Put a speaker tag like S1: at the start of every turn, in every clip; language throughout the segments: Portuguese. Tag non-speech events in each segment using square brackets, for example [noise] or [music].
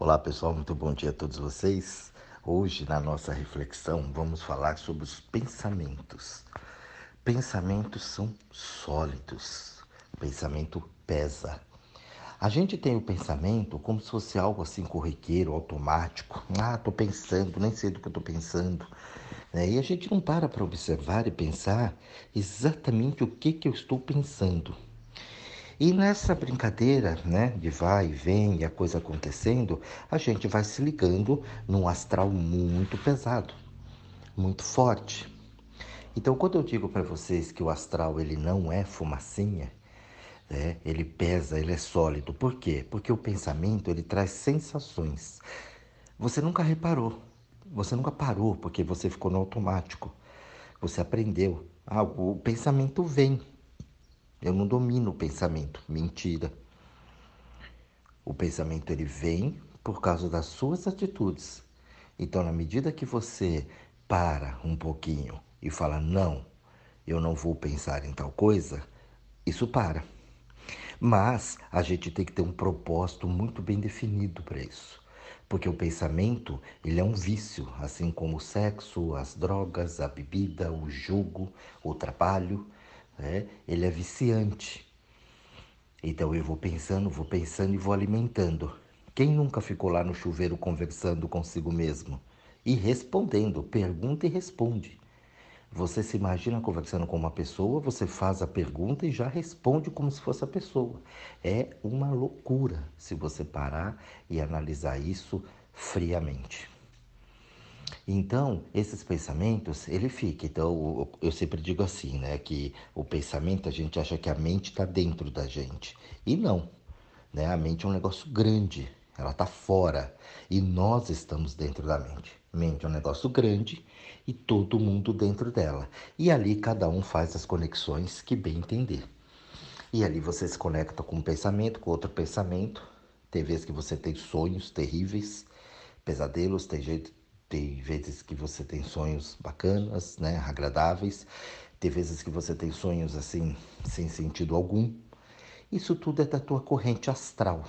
S1: Olá pessoal, muito bom dia a todos vocês. Hoje, na nossa reflexão, vamos falar sobre os pensamentos. Pensamentos são sólidos, pensamento pesa. A gente tem o pensamento como se fosse algo assim corriqueiro, automático. Ah, tô pensando, nem sei do que eu tô pensando. Né? E a gente não para para observar e pensar exatamente o que, que eu estou pensando. E nessa brincadeira, né, de vai e vem e a coisa acontecendo, a gente vai se ligando num astral muito pesado, muito forte. Então, quando eu digo para vocês que o astral ele não é fumacinha, né, ele pesa, ele é sólido. Por quê? Porque o pensamento ele traz sensações. Você nunca reparou, você nunca parou porque você ficou no automático. Você aprendeu. Ah, o pensamento vem, eu não domino o pensamento. Mentira. O pensamento ele vem por causa das suas atitudes. Então, na medida que você para um pouquinho e fala não, eu não vou pensar em tal coisa, isso para. Mas a gente tem que ter um propósito muito bem definido para isso. Porque o pensamento, ele é um vício, assim como o sexo, as drogas, a bebida, o jogo, o trabalho né? ele é viciante. Então eu vou pensando, vou pensando e vou alimentando. Quem nunca ficou lá no chuveiro conversando consigo mesmo? E respondendo, pergunta e responde. Você se imagina conversando com uma pessoa, você faz a pergunta e já responde como se fosse a pessoa. É uma loucura se você parar e analisar isso friamente. Então, esses pensamentos, ele fica. Então, eu sempre digo assim, né? Que o pensamento, a gente acha que a mente está dentro da gente. E não. Né? A mente é um negócio grande. Ela está fora. E nós estamos dentro da mente. Mente é um negócio grande e todo mundo dentro dela. E ali cada um faz as conexões que bem entender. E ali você se conecta com um pensamento, com outro pensamento. Tem vezes que você tem sonhos terríveis, pesadelos, tem jeito, tem vezes que você tem sonhos bacanas, né, agradáveis. Tem vezes que você tem sonhos assim sem sentido algum. Isso tudo é da tua corrente astral.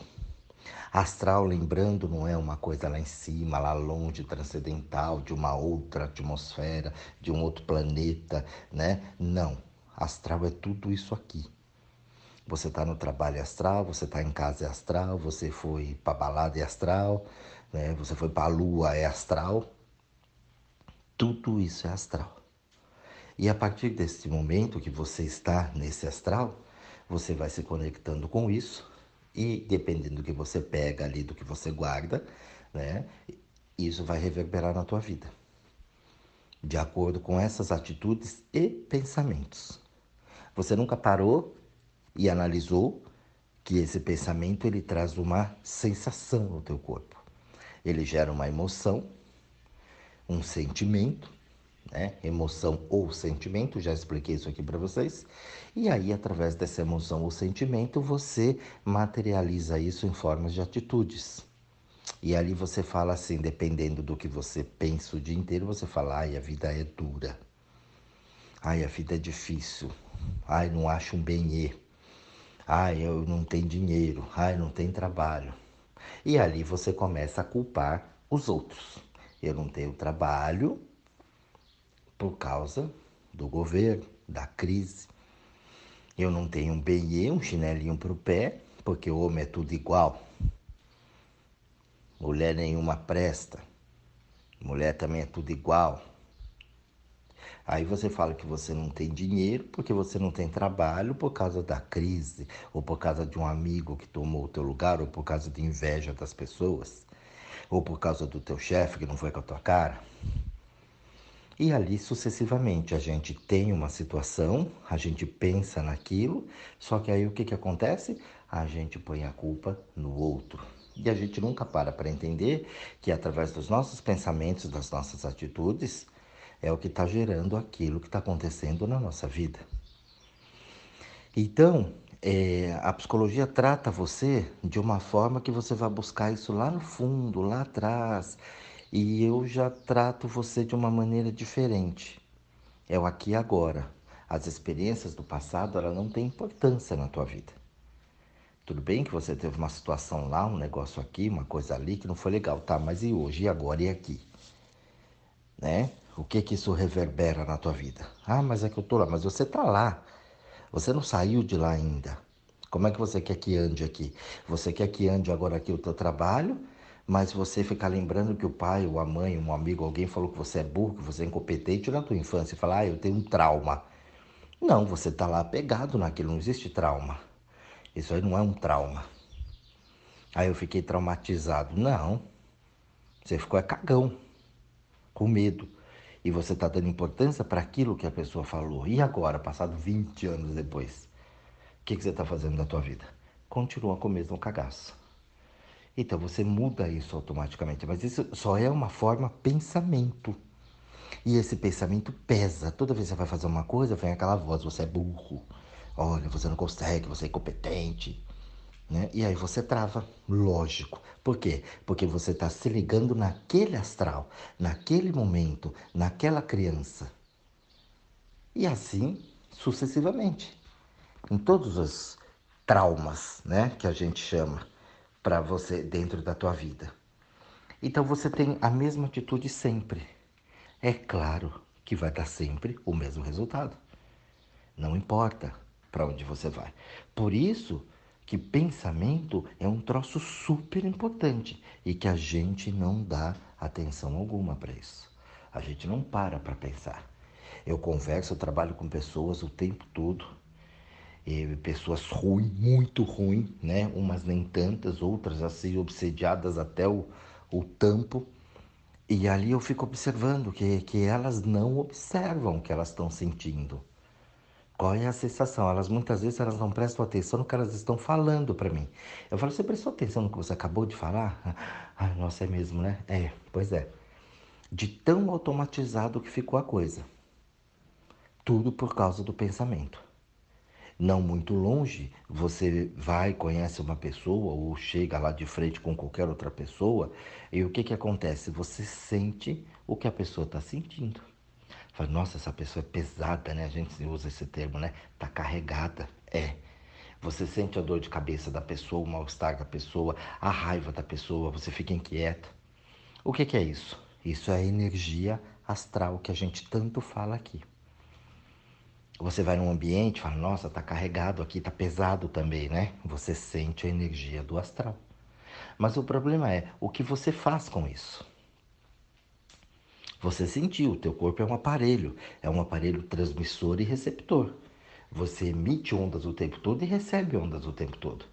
S1: Astral, lembrando, não é uma coisa lá em cima, lá longe, transcendental, de uma outra atmosfera, de um outro planeta, né? Não. Astral é tudo isso aqui. Você está no trabalho astral, você está em casa astral, você foi para balada astral, né? você foi para a lua, é astral. Tudo isso é astral. E a partir desse momento que você está nesse astral, você vai se conectando com isso e dependendo do que você pega ali, do que você guarda, né? Isso vai reverberar na tua vida. De acordo com essas atitudes e pensamentos. Você nunca parou e analisou que esse pensamento ele traz uma sensação no teu corpo. Ele gera uma emoção, um sentimento, né? Emoção ou sentimento, já expliquei isso aqui para vocês. E aí, através dessa emoção ou sentimento, você materializa isso em formas de atitudes. E ali você fala assim, dependendo do que você pensa o dia inteiro, você fala: ai, a vida é dura. Ai, a vida é difícil. Ai, não acho um bem-e. Ai, eu não tenho dinheiro. Ai, não tenho trabalho. E ali você começa a culpar os outros. Eu não tenho trabalho por causa do governo, da crise. Eu não tenho um BIE, um chinelinho para o pé, porque o homem é tudo igual. Mulher nenhuma presta. Mulher também é tudo igual. Aí você fala que você não tem dinheiro porque você não tem trabalho por causa da crise, ou por causa de um amigo que tomou o teu lugar, ou por causa de inveja das pessoas, ou por causa do teu chefe que não foi com a tua cara. E ali sucessivamente a gente tem uma situação, a gente pensa naquilo, só que aí o que, que acontece? A gente põe a culpa no outro. E a gente nunca para para entender que através dos nossos pensamentos, das nossas atitudes, é o que está gerando aquilo que está acontecendo na nossa vida. Então, é, a psicologia trata você de uma forma que você vai buscar isso lá no fundo, lá atrás. E eu já trato você de uma maneira diferente. É o aqui e agora. As experiências do passado, ela não têm importância na tua vida. Tudo bem que você teve uma situação lá, um negócio aqui, uma coisa ali que não foi legal, tá? Mas e hoje, e agora, e aqui? Né? O que que isso reverbera na tua vida? Ah, mas é que eu tô lá, mas você tá lá. Você não saiu de lá ainda. Como é que você quer que ande aqui? Você quer que ande agora aqui o teu trabalho, mas você ficar lembrando que o pai, ou a mãe, um amigo, alguém falou que você é burro, que você é incompetente na tua infância e falar, ah, eu tenho um trauma. Não, você tá lá pegado naquilo, não existe trauma. Isso aí não é um trauma. Aí eu fiquei traumatizado. Não. Você ficou é cagão, com medo. E você está dando importância para aquilo que a pessoa falou. E agora, passado 20 anos depois? O que, que você está fazendo da tua vida? Continua com o mesmo cagaço. Então você muda isso automaticamente. Mas isso só é uma forma pensamento. E esse pensamento pesa. Toda vez que você vai fazer uma coisa, vem aquela voz: você é burro. Olha, você não consegue, você é incompetente. Né? E aí você trava, lógico. Por quê? Porque você está se ligando naquele astral, naquele momento, naquela criança. E assim sucessivamente. Em todos os traumas, né, que a gente chama para você dentro da tua vida. Então você tem a mesma atitude sempre. É claro que vai dar sempre o mesmo resultado. Não importa para onde você vai. Por isso que pensamento é um troço super importante e que a gente não dá atenção alguma para isso. A gente não para para pensar. Eu converso, eu trabalho com pessoas o tempo todo, pessoas ruins, muito ruins, né? Umas nem tantas, outras assim obsediadas até o, o tampo. E ali eu fico observando que, que elas não observam o que elas estão sentindo. Qual é a sensação? Elas muitas vezes elas não prestam atenção no que elas estão falando para mim. Eu falo, você prestou atenção no que você acabou de falar? [laughs] Ah, nossa, é mesmo, né? É, pois é. De tão automatizado que ficou a coisa. Tudo por causa do pensamento. Não muito longe, você vai, conhece uma pessoa ou chega lá de frente com qualquer outra pessoa e o que, que acontece? Você sente o que a pessoa está sentindo. Fala, nossa, essa pessoa é pesada, né? A gente usa esse termo, né? Tá carregada. É. Você sente a dor de cabeça da pessoa, o mal-estar da pessoa, a raiva da pessoa, você fica inquieto. O que, que é isso? Isso é a energia astral que a gente tanto fala aqui. Você vai num ambiente, fala, nossa, tá carregado aqui, tá pesado também, né? Você sente a energia do astral. Mas o problema é o que você faz com isso. Você sentiu, o teu corpo é um aparelho, é um aparelho transmissor e receptor. Você emite ondas o tempo todo e recebe ondas o tempo todo.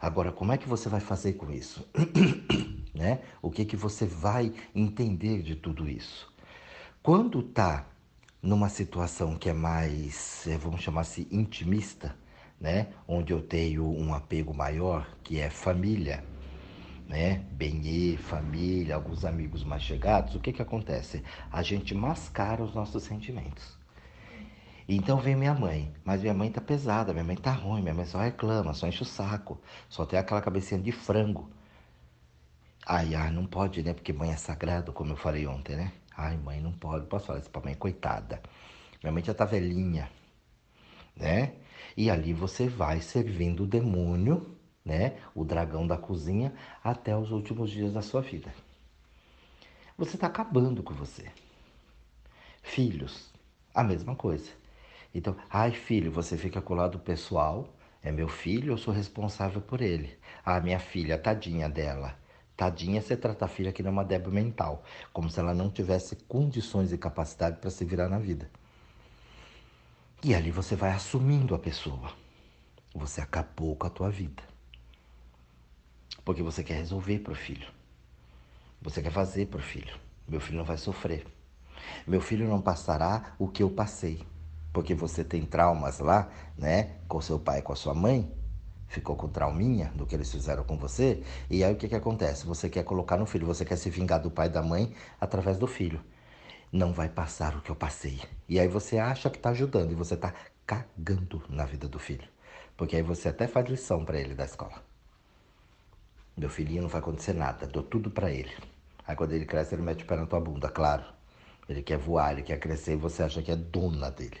S1: Agora, como é que você vai fazer com isso? [coughs] né? O que que você vai entender de tudo isso? Quando tá numa situação que é mais, eh, vamos chamar assim, intimista, né? Onde eu tenho um apego maior, que é família, né? Benê, família, alguns amigos mais chegados, o que que acontece? A gente mascara os nossos sentimentos. Então vem minha mãe, mas minha mãe tá pesada, minha mãe tá ruim, minha mãe só reclama, só enche o saco, só tem aquela cabecinha de frango. Ai, ai, não pode, né? Porque mãe é sagrado, como eu falei ontem, né? Ai, mãe, não pode, posso falar isso pra mãe, coitada. Minha mãe já tá velhinha, né? E ali você vai servindo o demônio né? O dragão da cozinha até os últimos dias da sua vida. Você está acabando com você. Filhos, a mesma coisa. Então, ai filho, você fica com o lado pessoal, é meu filho, eu sou responsável por ele. Ah, minha filha, tadinha dela. Tadinha, você trata a filha que não é uma débil mental, como se ela não tivesse condições e capacidade para se virar na vida. E ali você vai assumindo a pessoa. Você acabou com a tua vida. Porque você quer resolver para o filho. Você quer fazer para o filho. Meu filho não vai sofrer. Meu filho não passará o que eu passei. Porque você tem traumas lá, né? Com seu pai, com a sua mãe. Ficou com trauminha do que eles fizeram com você. E aí o que, que acontece? Você quer colocar no filho, você quer se vingar do pai e da mãe através do filho. Não vai passar o que eu passei. E aí você acha que está ajudando e você está cagando na vida do filho. Porque aí você até faz lição para ele da escola. Meu filhinho não vai acontecer nada, dou tudo para ele. Aí quando ele cresce, ele mete o pé na tua bunda, claro. Ele quer voar, ele quer crescer e você acha que é dona dele.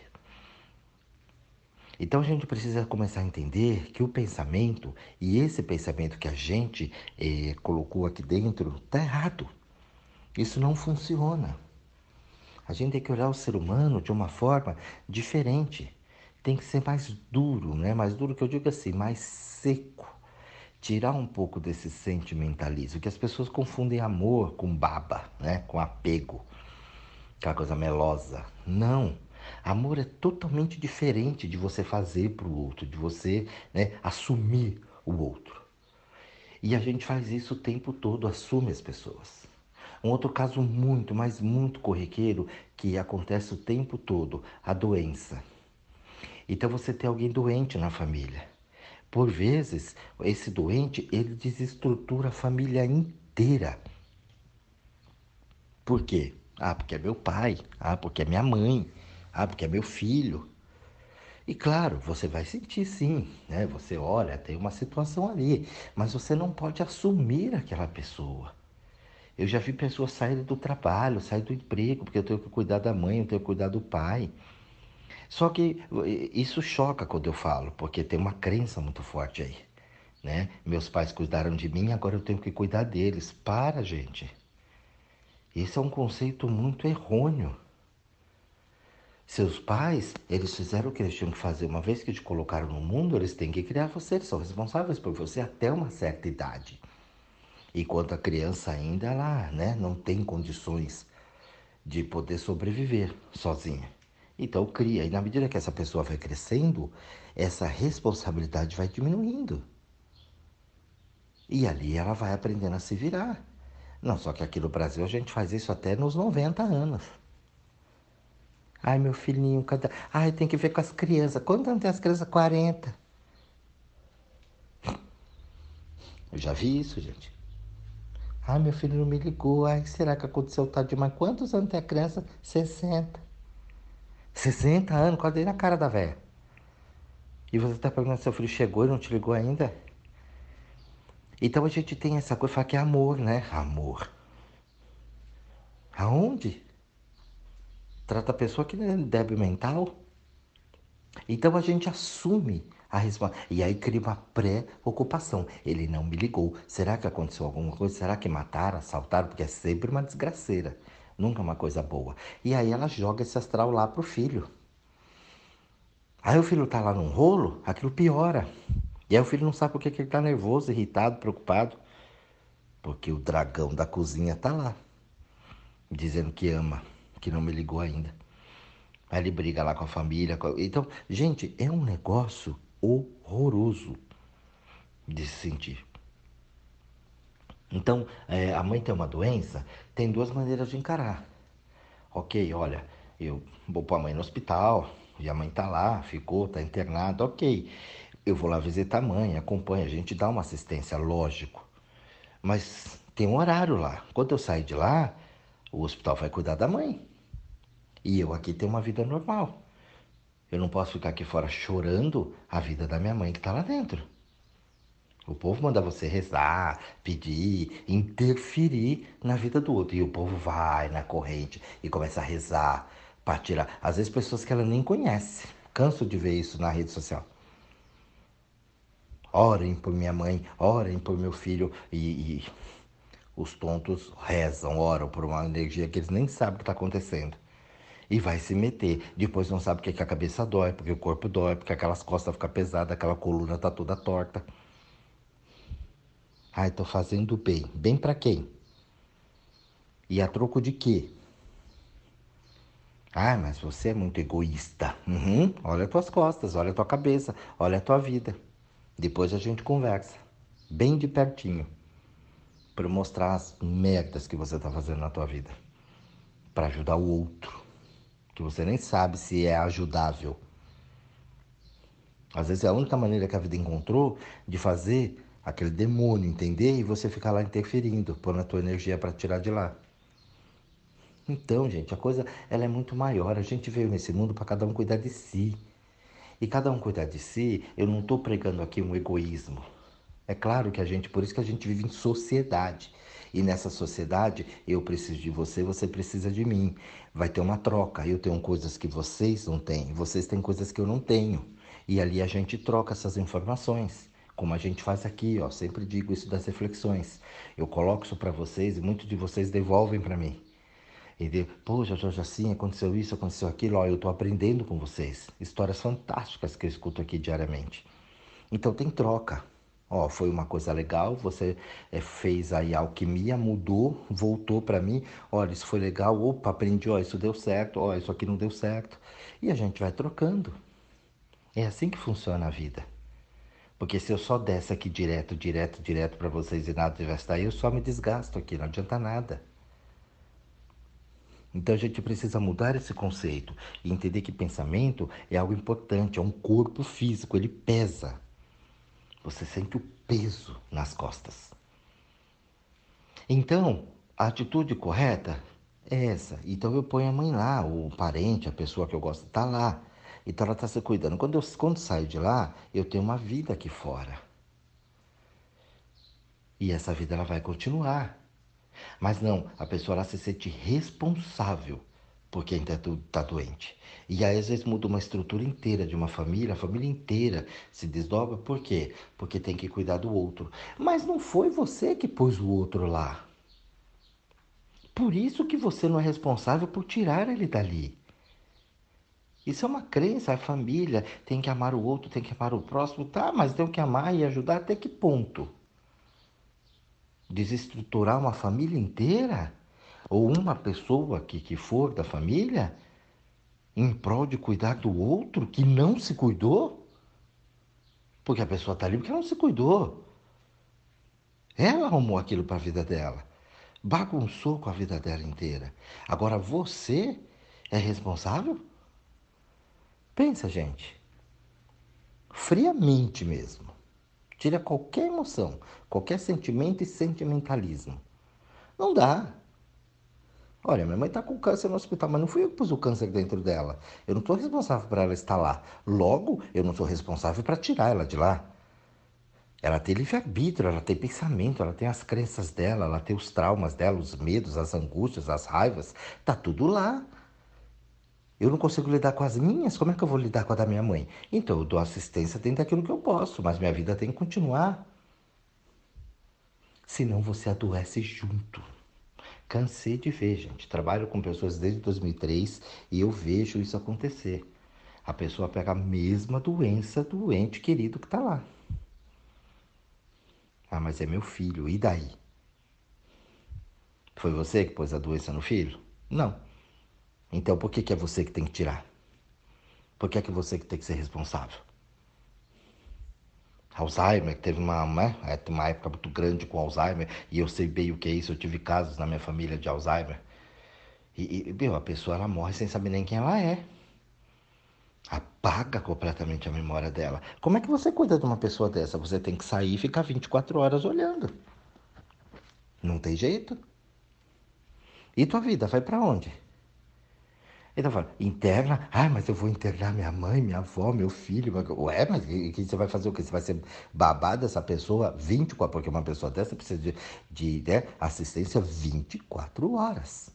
S1: Então a gente precisa começar a entender que o pensamento e esse pensamento que a gente eh, colocou aqui dentro está errado. Isso não funciona. A gente tem que olhar o ser humano de uma forma diferente. Tem que ser mais duro, né? Mais duro que eu digo assim, mais seco. Tirar um pouco desse sentimentalismo, que as pessoas confundem amor com baba, né? Com apego, aquela coisa melosa. Não. Amor é totalmente diferente de você fazer para o outro, de você né, assumir o outro. E a gente faz isso o tempo todo, assume as pessoas. Um outro caso muito, mas muito corriqueiro que acontece o tempo todo, a doença. Então você tem alguém doente na família. Por vezes, esse doente, ele desestrutura a família inteira. Por quê? Ah, porque é meu pai. Ah, porque é minha mãe. Ah, porque é meu filho. E claro, você vai sentir sim, né? Você olha, tem uma situação ali, mas você não pode assumir aquela pessoa. Eu já vi pessoas saírem do trabalho, saírem do emprego, porque eu tenho que cuidar da mãe, eu tenho que cuidar do pai. Só que isso choca quando eu falo, porque tem uma crença muito forte aí. Né? Meus pais cuidaram de mim, agora eu tenho que cuidar deles. Para, gente. Isso é um conceito muito errôneo. Seus pais, eles fizeram o que eles tinham que fazer. Uma vez que te colocaram no mundo, eles têm que criar você. Eles são responsáveis por você até uma certa idade. Enquanto a criança ainda ela, né, não tem condições de poder sobreviver sozinha. Então cria. E na medida que essa pessoa vai crescendo, essa responsabilidade vai diminuindo. E ali ela vai aprendendo a se virar. Não, só que aqui no Brasil a gente faz isso até nos 90 anos. Ai, meu filhinho? Ai, tem que ver com as crianças. Quanto anos tem as crianças? 40. Eu já vi isso, gente. Ai, meu filho não me ligou. Ai, será que aconteceu tal demais? Quantos anos tem a criança? 60. 60 anos? Cadê na cara da velha? E você está perguntando se seu filho chegou e não te ligou ainda? Então a gente tem essa coisa, fala que é amor, né? Amor. Aonde? Trata a pessoa que é débil mental. Então a gente assume a responsabilidade. E aí cria uma pré-ocupação. Ele não me ligou. Será que aconteceu alguma coisa? Será que mataram, assaltaram? Porque é sempre uma desgraceira. Nunca uma coisa boa. E aí ela joga esse astral lá pro filho. Aí o filho tá lá num rolo, aquilo piora. E aí o filho não sabe por que, que ele tá nervoso, irritado, preocupado. Porque o dragão da cozinha tá lá. Dizendo que ama, que não me ligou ainda. Aí ele briga lá com a família. Então, gente, é um negócio horroroso de se sentir. Então, é, a mãe tem uma doença, tem duas maneiras de encarar. Ok, olha, eu vou pôr a mãe no hospital, e a mãe tá lá, ficou, tá internada, ok. Eu vou lá visitar a mãe, acompanha, a gente dá uma assistência, lógico. Mas tem um horário lá. Quando eu sair de lá, o hospital vai cuidar da mãe. E eu aqui tenho uma vida normal. Eu não posso ficar aqui fora chorando a vida da minha mãe que está lá dentro. O povo manda você rezar, pedir, interferir na vida do outro. E o povo vai na corrente e começa a rezar para tirar. Às vezes pessoas que ela nem conhece. Canso de ver isso na rede social. Orem por minha mãe, orem por meu filho. E, e os tontos rezam, oram por uma energia que eles nem sabem o que está acontecendo e vai se meter. Depois não sabe porque que a cabeça dói, porque o corpo dói, porque aquelas costas ficam pesadas, aquela coluna tá toda torta. Ai, tô fazendo bem. Bem para quem? E a troco de quê? Ai, mas você é muito egoísta. Uhum. Olha as tuas costas, olha a tua cabeça, olha a tua vida. Depois a gente conversa, bem de pertinho, para mostrar as merdas que você tá fazendo na tua vida, para ajudar o outro que você nem sabe se é ajudável. Às vezes é a única maneira que a vida encontrou de fazer aquele demônio entender e você ficar lá interferindo, pondo a tua energia para tirar de lá. Então, gente, a coisa ela é muito maior. A gente veio nesse mundo para cada um cuidar de si. E cada um cuidar de si, eu não estou pregando aqui um egoísmo. É claro que a gente, por isso que a gente vive em sociedade. E nessa sociedade, eu preciso de você, você precisa de mim. Vai ter uma troca. Eu tenho coisas que vocês não têm, vocês têm coisas que eu não tenho. E ali a gente troca essas informações, como a gente faz aqui, ó. Sempre digo isso das reflexões. Eu coloco isso para vocês e muitos de vocês devolvem para mim. E de, poxa, Jorge, assim, aconteceu isso, aconteceu aquilo, ó, eu estou aprendendo com vocês. Histórias fantásticas que eu escuto aqui diariamente. Então tem troca. Ó, foi uma coisa legal, você é, fez aí alquimia, mudou, voltou para mim. Olha, isso foi legal, opa, aprendi, ó, isso deu certo, ó, isso aqui não deu certo. E a gente vai trocando. É assim que funciona a vida. Porque se eu só desse aqui direto, direto, direto para vocês e nada tivesse daí, eu só me desgasto aqui, não adianta nada. Então a gente precisa mudar esse conceito e entender que pensamento é algo importante, é um corpo físico, ele pesa. Você sente o peso nas costas. Então, a atitude correta é essa. Então eu ponho a mãe lá, o parente, a pessoa que eu gosto, está lá. Então ela está se cuidando. Quando eu quando saio de lá, eu tenho uma vida aqui fora. E essa vida ela vai continuar. Mas não, a pessoa ela se sente responsável por quem está tá doente. E aí, às vezes, muda uma estrutura inteira de uma família, a família inteira se desdobra. Por quê? Porque tem que cuidar do outro. Mas não foi você que pôs o outro lá. Por isso que você não é responsável por tirar ele dali. Isso é uma crença, a família tem que amar o outro, tem que amar o próximo, tá, mas tem que amar e ajudar até que ponto? desestruturar uma família inteira? Ou uma pessoa que, que for da família? Em prol de cuidar do outro que não se cuidou? Porque a pessoa está ali porque não se cuidou. Ela arrumou aquilo para a vida dela. Bagunçou com a vida dela inteira. Agora você é responsável? Pensa, gente. Friamente mesmo. Tira qualquer emoção, qualquer sentimento e sentimentalismo. Não dá. Olha, minha mãe está com câncer no hospital, mas não fui eu que pus o câncer dentro dela. Eu não estou responsável por ela estar lá. Logo, eu não sou responsável para tirar ela de lá. Ela tem livre-arbítrio, ela tem pensamento, ela tem as crenças dela, ela tem os traumas dela, os medos, as angústias, as raivas. Tá tudo lá. Eu não consigo lidar com as minhas, como é que eu vou lidar com a da minha mãe? Então eu dou assistência dentro daquilo que eu posso, mas minha vida tem que continuar. Senão você adoece junto. Cansei de ver, gente. Trabalho com pessoas desde 2003 e eu vejo isso acontecer. A pessoa pega a mesma doença do ente querido que está lá. Ah, mas é meu filho, e daí? Foi você que pôs a doença no filho? Não. Então por que, que é você que tem que tirar? Por que é que você que tem que ser responsável? Alzheimer, teve uma, né, uma época muito grande com Alzheimer, e eu sei bem o que é isso, eu tive casos na minha família de Alzheimer. E, e meu, a pessoa ela morre sem saber nem quem ela é. Apaga completamente a memória dela. Como é que você cuida de uma pessoa dessa? Você tem que sair e ficar 24 horas olhando. Não tem jeito. E tua vida vai para onde? Ele fala, interna? Ah, mas eu vou internar minha mãe, minha avó, meu filho. Ué, mas que, que você vai fazer o quê? Você vai ser babado dessa pessoa 24, porque uma pessoa dessa precisa de, de né, assistência 24 horas.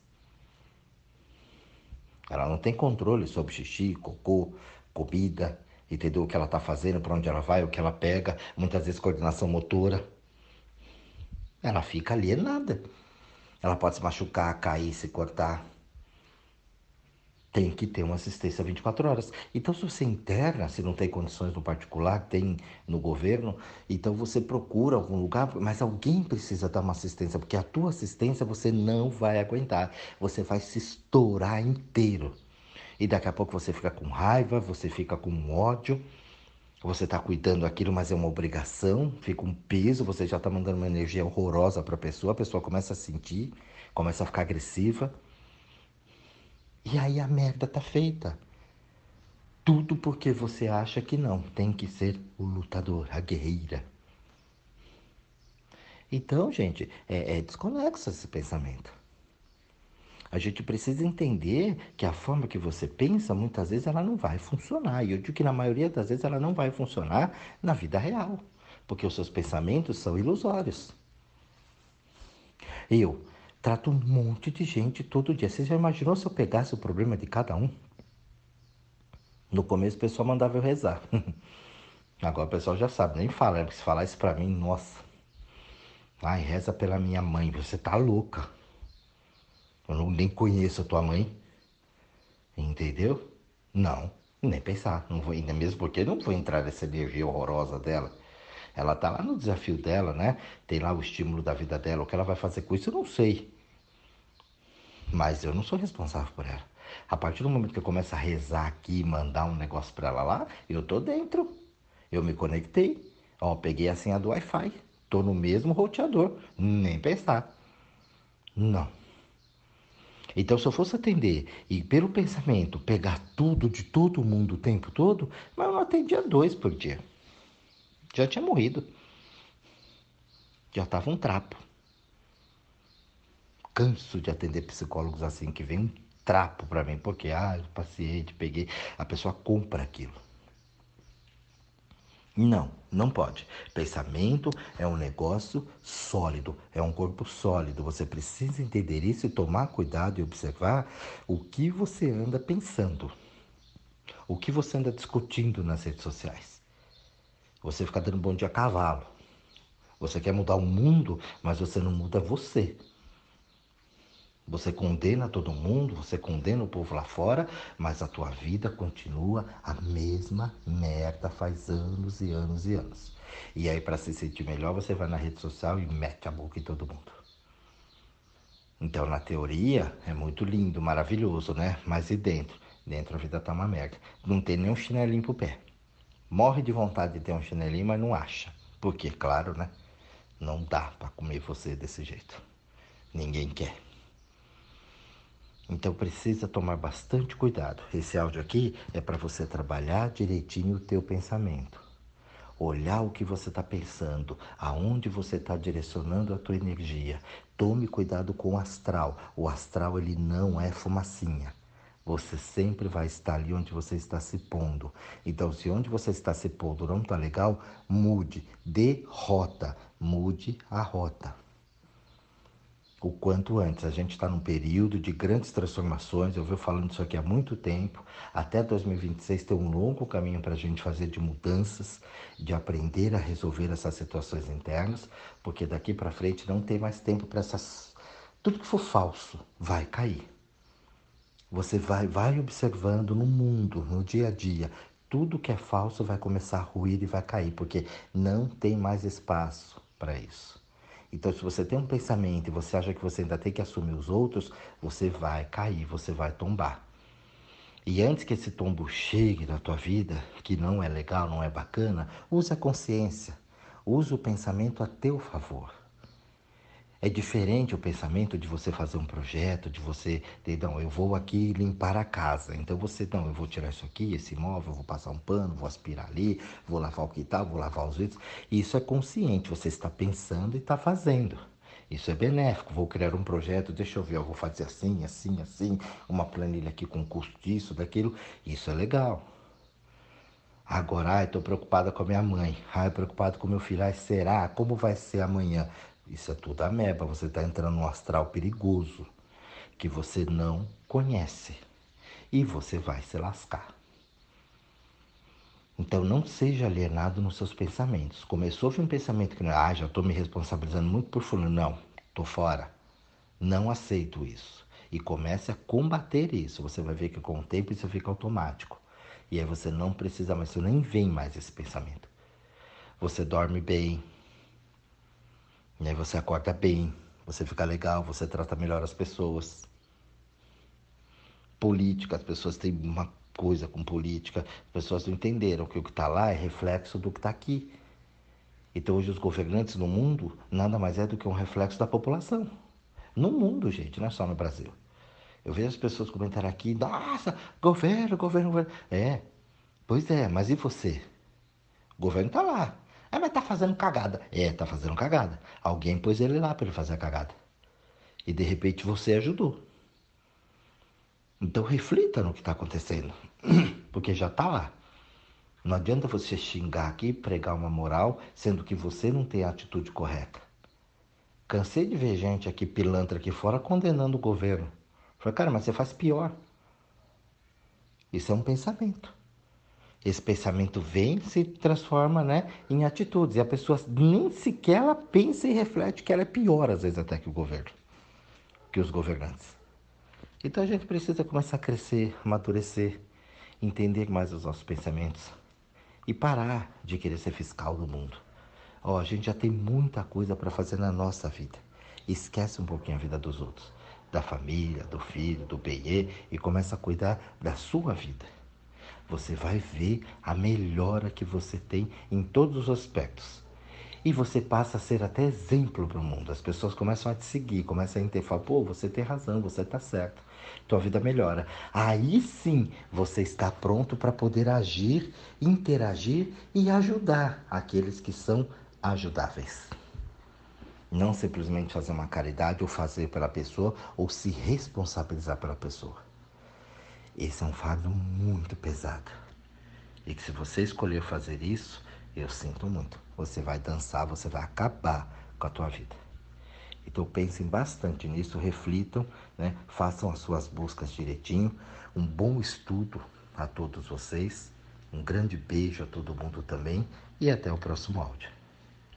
S1: Ela não tem controle sobre xixi, cocô, comida, entendeu? O que ela está fazendo, para onde ela vai, o que ela pega, muitas vezes coordenação motora. Ela fica alienada. Ela pode se machucar, cair, se cortar tem que ter uma assistência 24 horas. Então, se você interna, se não tem condições no particular, tem no governo, então você procura algum lugar, mas alguém precisa dar uma assistência, porque a tua assistência você não vai aguentar. Você vai se estourar inteiro. E daqui a pouco você fica com raiva, você fica com ódio, você está cuidando aquilo, mas é uma obrigação, fica um peso, você já está mandando uma energia horrorosa para a pessoa, a pessoa começa a sentir, começa a ficar agressiva. E aí a merda tá feita. Tudo porque você acha que não, tem que ser o lutador, a guerreira. Então, gente, é, é desconexo esse pensamento. A gente precisa entender que a forma que você pensa, muitas vezes, ela não vai funcionar. E eu digo que na maioria das vezes ela não vai funcionar na vida real. Porque os seus pensamentos são ilusórios. Eu, Trato um monte de gente todo dia. Você já imaginou se eu pegasse o problema de cada um? No começo o pessoal mandava eu rezar. [laughs] Agora o pessoal já sabe, nem fala. Se falar isso pra mim, nossa. Ai, reza pela minha mãe. Você tá louca. Eu não, nem conheço a tua mãe. Entendeu? Não, nem pensar. Não vou, ainda mesmo porque não vou entrar nessa energia horrorosa dela. Ela tá lá no desafio dela, né? Tem lá o estímulo da vida dela. O que ela vai fazer com isso, eu não sei. Mas eu não sou responsável por ela. A partir do momento que eu começo a rezar aqui, mandar um negócio para ela lá, eu tô dentro. Eu me conectei. Ó, peguei a senha do Wi-Fi. Tô no mesmo roteador. Nem pensar. Não. Então, se eu fosse atender e pelo pensamento pegar tudo de todo mundo o tempo todo, mas eu não atendia dois por dia. Já tinha morrido. Já tava um trapo. Canso de atender psicólogos assim que vem um trapo para mim, porque ah, paciente peguei, a pessoa compra aquilo. Não, não pode. Pensamento é um negócio sólido, é um corpo sólido. Você precisa entender isso e tomar cuidado e observar o que você anda pensando, o que você anda discutindo nas redes sociais. Você fica dando bom dia a cavalo. Você quer mudar o mundo, mas você não muda você. Você condena todo mundo, você condena o povo lá fora, mas a tua vida continua a mesma merda faz anos e anos e anos. E aí, para se sentir melhor, você vai na rede social e mete a boca em todo mundo. Então, na teoria, é muito lindo, maravilhoso, né? Mas e dentro? Dentro a vida tá uma merda. Não tem nem um chinelinho pro pé. Morre de vontade de ter um chinelinho, mas não acha. Porque, claro, né? Não dá para comer você desse jeito. Ninguém quer. Então precisa tomar bastante cuidado. Esse áudio aqui é para você trabalhar direitinho o teu pensamento. Olhar o que você está pensando, aonde você está direcionando a tua energia. Tome cuidado com o astral. O astral ele não é fumacinha. Você sempre vai estar ali onde você está se pondo. Então, se onde você está se pondo não está legal, mude, dê rota, mude a rota o quanto antes. A gente está num período de grandes transformações, eu venho falando isso aqui há muito tempo. Até 2026 tem um longo caminho para a gente fazer de mudanças, de aprender a resolver essas situações internas, porque daqui para frente não tem mais tempo para essas. Tudo que for falso vai cair. Você vai, vai observando no mundo, no dia a dia, tudo que é falso vai começar a ruir e vai cair, porque não tem mais espaço para isso. Então, se você tem um pensamento e você acha que você ainda tem que assumir os outros, você vai cair, você vai tombar. E antes que esse tombo chegue na tua vida, que não é legal, não é bacana, use a consciência, use o pensamento a teu favor. É diferente o pensamento de você fazer um projeto, de você ter, não, eu vou aqui limpar a casa. Então você, não, eu vou tirar isso aqui, esse imóvel, vou passar um pano, vou aspirar ali, vou lavar o quintal, vou lavar os vidros. Isso é consciente, você está pensando e está fazendo. Isso é benéfico. Vou criar um projeto, deixa eu ver, eu vou fazer assim, assim, assim, uma planilha aqui com custo disso, daquilo. Isso é legal. Agora, ai, estou preocupada com a minha mãe. Ai, preocupado com meu filho. Ai, será? Como vai ser amanhã? Isso é tudo ameba, você está entrando num astral perigoso que você não conhece e você vai se lascar. Então não seja alienado nos seus pensamentos. Começou a vir um pensamento que, ah, já estou me responsabilizando muito por fulano. Não, estou fora. Não aceito isso. E comece a combater isso. Você vai ver que com o tempo isso fica automático. E aí você não precisa mais, você nem vem mais esse pensamento. Você dorme bem, e aí você acorda bem, você fica legal, você trata melhor as pessoas. Política, as pessoas têm uma coisa com política, as pessoas não entenderam que o que está lá é reflexo do que está aqui. Então hoje os governantes no mundo nada mais é do que um reflexo da população. No mundo, gente, não é só no Brasil. Eu vejo as pessoas comentarem aqui, nossa, governo, governo, governo. É, pois é, mas e você? O governo está lá. Ah, mas tá fazendo cagada. É, tá fazendo cagada. Alguém pôs ele lá para ele fazer a cagada. E de repente você ajudou. Então reflita no que está acontecendo. [clears throat] Porque já está lá. Não adianta você xingar aqui, pregar uma moral, sendo que você não tem a atitude correta. Cansei de ver gente aqui, pilantra aqui fora, condenando o governo. Falei, cara, mas você faz pior. Isso é um pensamento. Esse pensamento vem, se transforma né, em atitudes. E a pessoa nem sequer ela pensa e reflete que ela é pior, às vezes, até que o governo, que os governantes. Então a gente precisa começar a crescer, amadurecer, entender mais os nossos pensamentos e parar de querer ser fiscal do mundo. Ó, oh, a gente já tem muita coisa para fazer na nossa vida. Esquece um pouquinho a vida dos outros, da família, do filho, do BE e começa a cuidar da sua vida você vai ver a melhora que você tem em todos os aspectos. E você passa a ser até exemplo para o mundo. As pessoas começam a te seguir, começam a entender, falar, pô, você tem razão, você está certo, tua vida melhora. Aí sim você está pronto para poder agir, interagir e ajudar aqueles que são ajudáveis. Não simplesmente fazer uma caridade ou fazer pela pessoa ou se responsabilizar pela pessoa. Esse é um fardo muito pesado. E que se você escolher fazer isso, eu sinto muito. Você vai dançar, você vai acabar com a tua vida. Então pensem bastante nisso, reflitam, né? façam as suas buscas direitinho. Um bom estudo a todos vocês. Um grande beijo a todo mundo também e até o próximo áudio.